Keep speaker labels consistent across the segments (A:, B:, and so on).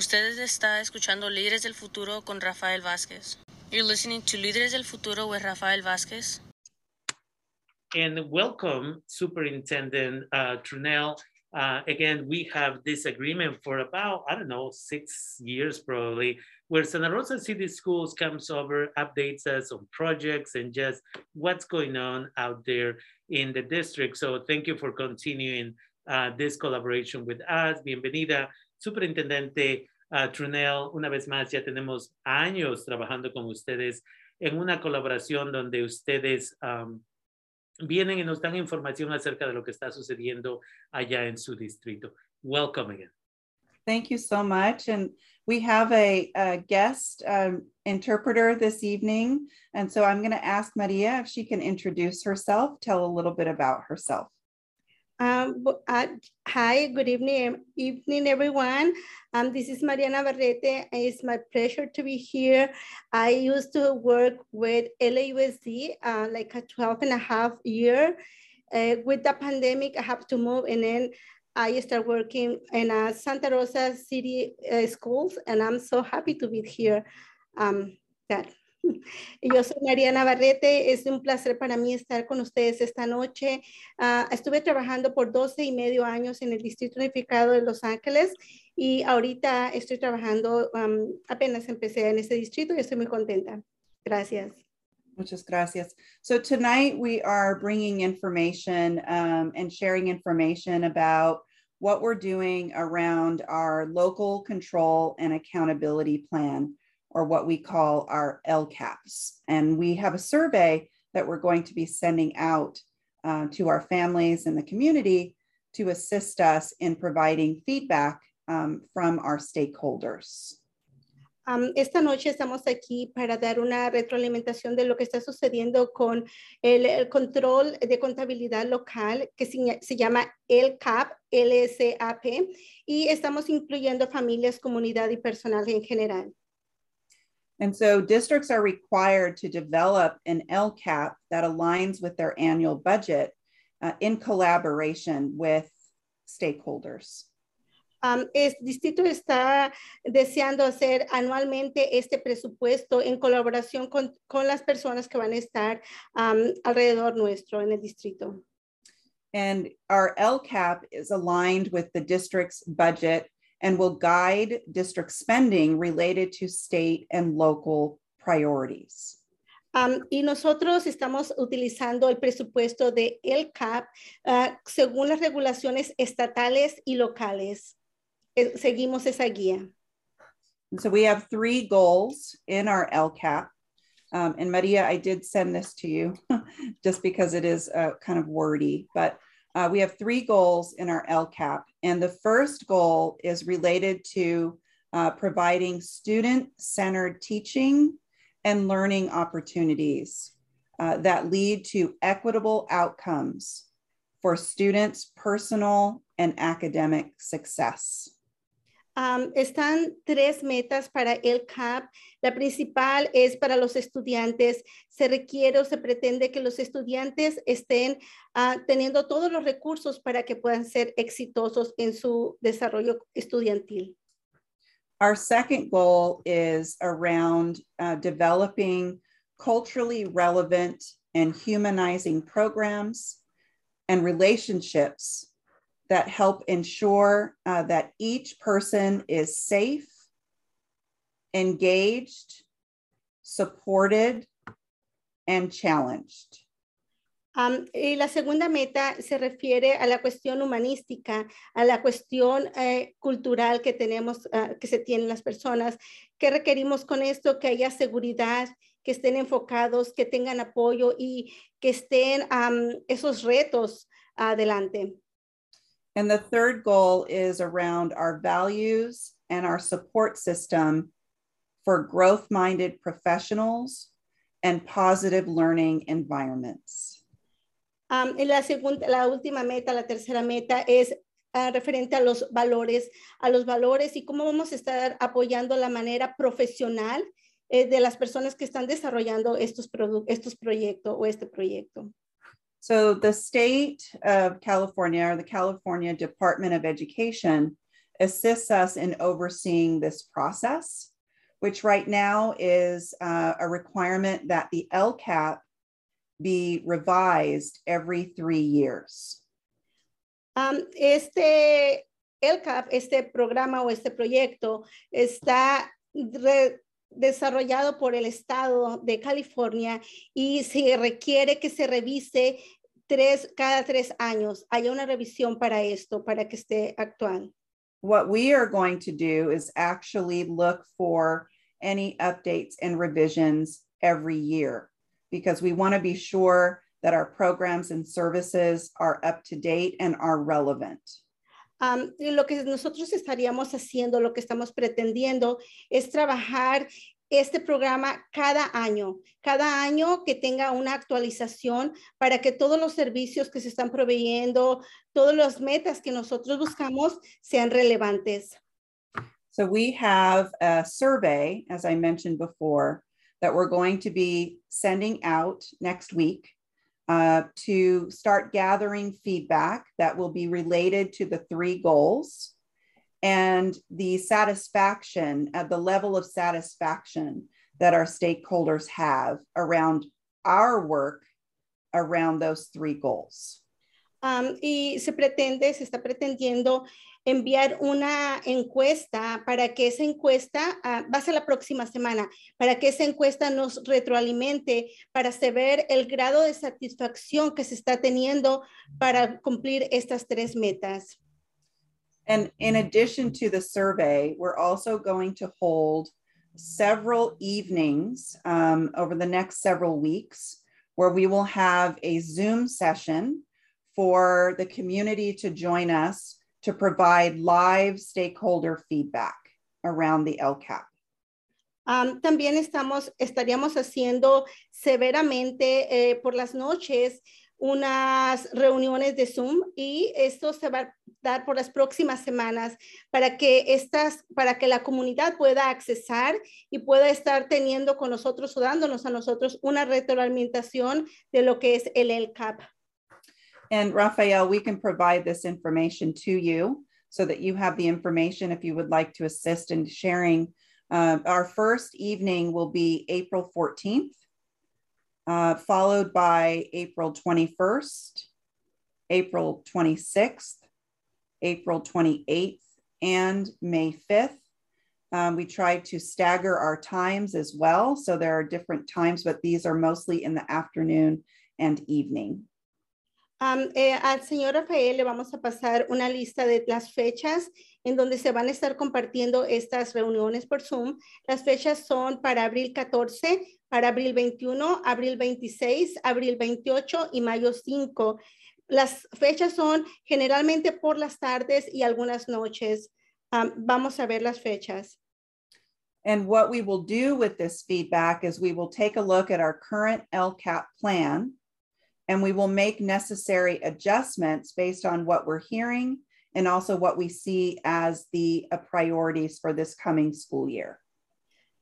A: Ustedes está escuchando Líderes del Futuro con Rafael Vázquez. You're listening to Líderes del Futuro with Rafael Vázquez.
B: And welcome, Superintendent uh, Trunnell. Uh, again, we have this agreement for about, I don't know, six years probably, where Santa Rosa City Schools comes over, updates us on projects and just what's going on out there in the district. So thank you for continuing uh, this collaboration with us. Bienvenida, Superintendente uh, Trunnell. Una vez más, ya tenemos años trabajando con ustedes en una colaboración donde ustedes um, vienen y nos dan información acerca de lo que está sucediendo allá en su distrito. Welcome again.
C: Thank you so much. And we have a, a guest um, interpreter this evening. And so I'm going to ask Maria if she can introduce herself, tell a little bit about herself.
D: Um, uh, hi, good evening, evening everyone. Um, this is Mariana Barrete. It's my pleasure to be here. I used to work with LAUSD uh, like a 12 and a half year. Uh, with the pandemic, I have to move and then I started working in uh, Santa Rosa City uh, schools and I'm so happy to be here. Um, that. Yo soy Mariana Barrete, es un placer para mí estar con ustedes esta noche. Uh, estuve trabajando por 12 y medio años en el Distrito Unificado de Los Ángeles y ahorita estoy trabajando, apenas empecé en ese distrito y estoy muy contenta. Gracias.
C: Muchas gracias. So tonight we are bringing information um, and sharing information about what we're doing around our local control and accountability plan or what we call our LCAPs. And we have a survey that we're going to be sending out uh, to our families and the community to assist us in providing feedback um, from our stakeholders.
D: Um, esta noche estamos aquí para dar una retroalimentación de lo que está sucediendo con el, el control de contabilidad local que se, se llama LCAP, LSAP, y estamos incluyendo familias, comunidad y personal en general.
C: And so districts are required to develop an LCAP that aligns with their annual budget uh, in collaboration with stakeholders.
D: Um, el distrito está deseando hacer anualmente este presupuesto en colaboración con, con las personas que van a estar um, alrededor nuestro en el distrito.
C: And our LCAP is aligned with the district's budget and will guide district spending related to state and local priorities.
D: Um, y nosotros estamos utilizando el presupuesto de el CAP uh, según las regulaciones estatales y locales. Eh, seguimos esa guía.
C: And so we have three goals in our LCAP. Um, and Maria, I did send this to you just because it is uh, kind of wordy, but uh, we have three goals in our LCAP. And the first goal is related to uh, providing student-centered teaching and learning opportunities uh, that lead to equitable outcomes for students' personal and academic success.
D: Um, están tres metas para el CAP. La principal es para los estudiantes. Se requiere o se pretende que los estudiantes estén uh, teniendo todos los recursos para que puedan ser exitosos en su desarrollo estudiantil.
C: Our second goal is around uh, developing culturally relevant and humanizing programs and relationships that help ensure uh, that each person is safe, engaged, supported, and challenged.
D: Um, y la segunda meta se refiere a la cuestión humanística, a la cuestión eh, cultural que tenemos, uh, que se tienen las personas. ¿Qué requerimos con esto? Que haya seguridad, que estén enfocados, que tengan apoyo y que estén um, esos retos adelante.
C: And the third goal is around our values and our support system for growth minded professionals and positive learning environments.
D: Um, y la, segunda, la última meta, la tercera meta es uh, referente a los valores, a los valores y cómo vamos a estar apoyando la manera profesional eh, de las personas que están desarrollando estos, estos proyectos o este proyecto.
C: So the state of California or the California Department of Education assists us in overseeing this process, which right now is uh, a requirement that the LCAP be revised every three years.
D: Um, este LCAP, este programa o este proyecto está re- desarrollado por el estado de California y se requiere que se revise tres, cada tres años. Haya una revisión para esto, para que esté actual.
C: What we are going to do is actually look for any updates and revisions every year because we want to be sure that our programs and services are up to date and are relevant.
D: Um, lo que nosotros estaríamos haciendo, lo que estamos pretendiendo es trabajar este programa cada año, cada año que tenga una actualización para que todos los servicios que se están proveyendo, todas las metas que nosotros buscamos sean relevantes.
C: So we have a survey, as I mentioned before, that we're going to be sending out next week uh, to start gathering feedback that will be related to the three goals and the satisfaction at the level of satisfaction that our stakeholders have around our work around those three goals.
D: Um, y se pretende, se está pretendiendo enviar una encuesta para que esa encuesta, ah, va a ser la próxima semana, para que esa encuesta nos retroalimente, para saber el grado de satisfacción que se está teniendo para cumplir estas tres metas.
C: And in addition to the survey, we're also going to hold several evenings um, over the next several weeks where we will have a Zoom session for the community to join us to provide live stakeholder feedback around the LCAP.
D: Um, también estamos, estaríamos haciendo severamente eh, por las noches unas reuniones de Zoom y esto se va a dar por las próximas semanas para que estas, para que la comunidad pueda accesar y pueda estar teniendo con nosotros o dándonos a nosotros una retroalimentación de lo que es el LCAP.
C: And Raphael, we can provide this information to you so that you have the information if you would like to assist in sharing. Uh, our first evening will be April 14th, uh, followed by April 21st, April 26th, April 28th, and May 5th. Um, we try to stagger our times as well. So there are different times, but these are mostly in the afternoon and evening.
D: Um, eh, al señor Rafael le vamos a pasar una lista de las fechas en donde se van a estar compartiendo estas reuniones por Zoom. Las fechas son para abril 14, para abril 21, abril 26, abril 28 y mayo 5. Las fechas son generalmente por las tardes y algunas noches. Vamos a ver las fechas.
C: And what we will do with this feedback is we will take a look at our current LCAP plan and we will make necessary adjustments based on what we're hearing and also what we see as the uh, priorities for this coming school year.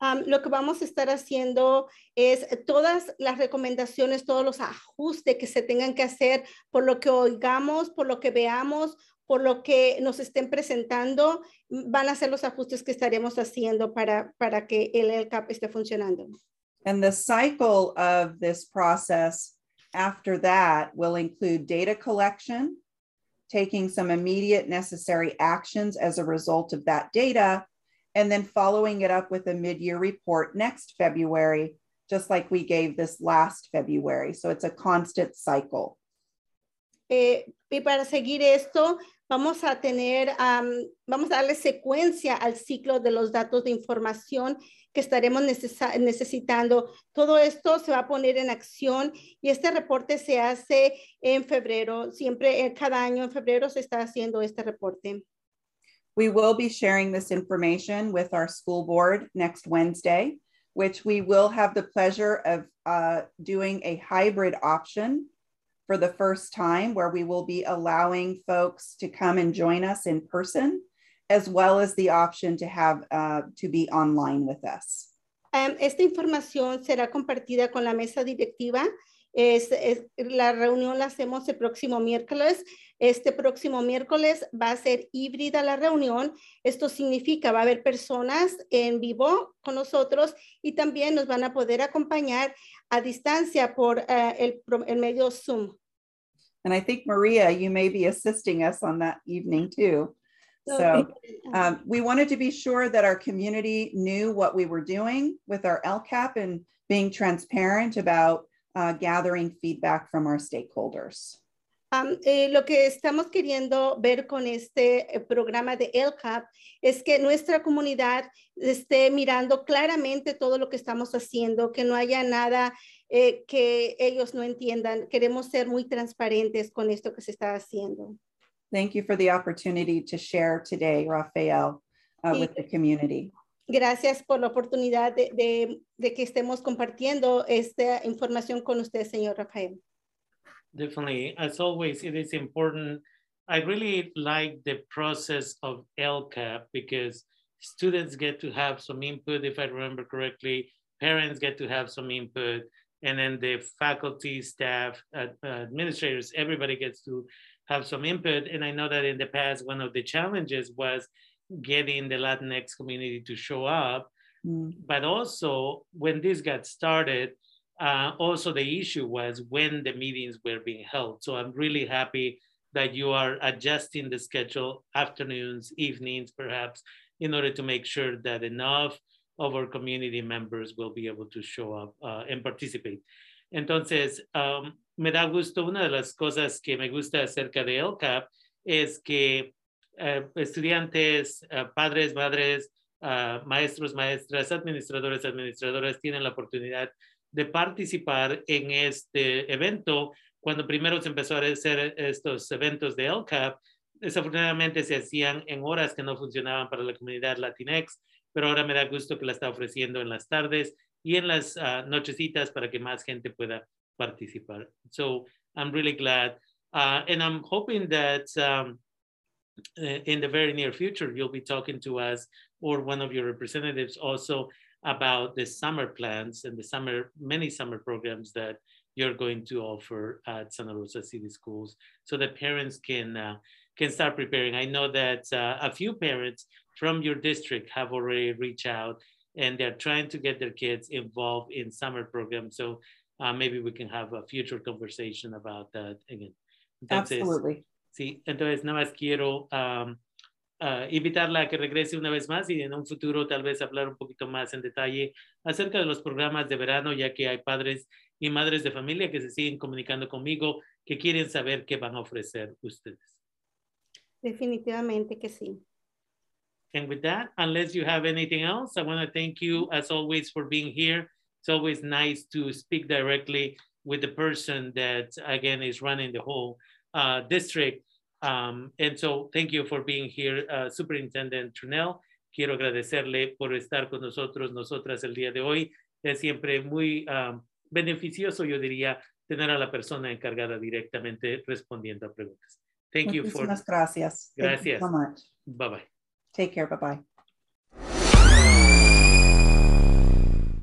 D: Um, lo que vamos a estar haciendo es todas las recomendaciones, todos los ajustes que se tengan que hacer por lo que oigamos, por lo que veamos, por lo que nos estén presentando, van a ser los ajustes que estaremos haciendo para, para que el LCAP esté funcionando.
C: And the cycle of this process after that will include data collection, taking some immediate necessary actions as a result of that data, and then following it up with a mid-year report next February, just like we gave this last February. So it's a constant cycle.
D: Eh, y para seguir esto, vamos a tener, um, vamos a darle secuencia al ciclo de los datos de información que estaremos necesitando. Todo esto se va a poner en acción y este reporte se hace en febrero. Siempre, eh, cada año en febrero se está haciendo este reporte.
C: We will be sharing this information with our school board next Wednesday, which we will have the pleasure of uh, doing a hybrid option for the first time where we will be allowing folks to come and join us in person as well as the option to have uh, to be online with us.
D: Um, esta información será compartida con la mesa directiva Es, es- la reunión la hacemos el próximo miércoles. Este próximo miércoles va a ser híbrida la reunión. Esto significa va a haber personas en vivo con nosotros y también nos van a poder acompañar a distancia por eh, el medio Zoom.
C: And I think Maria, you may be assisting us on that evening too. So um, we wanted to be sure that our community knew what we were doing with our LCAP and being transparent about uh, gathering feedback from our stakeholders.
D: Am, eh, lo que estamos queriendo ver con este eh, programa de LCAP es que nuestra comunidad esté mirando claramente todo lo que estamos haciendo, que no haya nada eh, que ellos no entiendan. Queremos ser muy transparentes con esto que se está haciendo.
C: Thank you for the opportunity to share today, Rafael, uh, with the community.
D: Gracias por la oportunidad de, de- de que estemos compartiendo esta información con usted, señor Rafael.
B: Definitely. As always, it is important. I really like the process of LCAP because students get to have some input, if I remember correctly, parents get to have some input, and then the faculty, staff, ad- administrators, everybody gets to have some input. And I know that in the past, one of the challenges was getting the Latinx community to show up
C: Mm,
B: but also when this got started, uh, also the issue was when the meetings were being held. So I'm really happy that you are adjusting the schedule, afternoons, evenings, perhaps, in order to make sure that enough of our community members will be able to show up uh, and participate. Entonces, um, me da gusto, una de las cosas que me gusta acerca de LCAP es que estudiantes, eh, padres, madres, ah, maestros, maestras, administradores, administradoras tienen la oportunidad de participar en este evento. Cuando primero se empezó a hacer estos eventos de LCAP, desafortunadamente se hacían en horas que no funcionaban para la comunidad Latinx, pero ahora me da gusto que la está ofreciendo en las tardes y en las ah, nochecitas para que más gente pueda participar. So I'm really glad. Uh, and I'm hoping that um, uh, in the very near future, you'll be talking to us or one of your representatives also about the summer plans and the summer, many summer programs that you're going to offer at Santa Rosa City Schools so that parents can, uh, can start preparing. I know that uh, a few parents from your district have already reached out and they're trying to get their kids involved in summer programs. So uh, maybe we can have a future conversation about that again. Entonces,
C: Absolutely.
B: Sí, entonces nada más quiero um, uh, invitarla a que regrese una vez más y en un futuro tal vez hablar un poquito más en detalle acerca de los programas de verano, ya que hay padres y madres de familia que se siguen comunicando conmigo que quieren saber qué van a ofrecer ustedes.
D: Definitivamente que sí.
B: And with that, unless you have anything else, I want to thank you as always for being here. It's always nice to speak directly with the person that again is running the whole uh, district. Um, and so thank you for being here, uh, Superintendent Trunell. Quiero agradecerle por estar con nosotros, nosotras el día de hoy. Es siempre muy um, beneficioso, yo diría, tener a la persona encargada directamente respondiendo a preguntas. Thank you for,
C: Muchísimas gracias. Thank you
B: Gracias.
C: so much.
B: bye bye.
C: Take care. Bye-bye.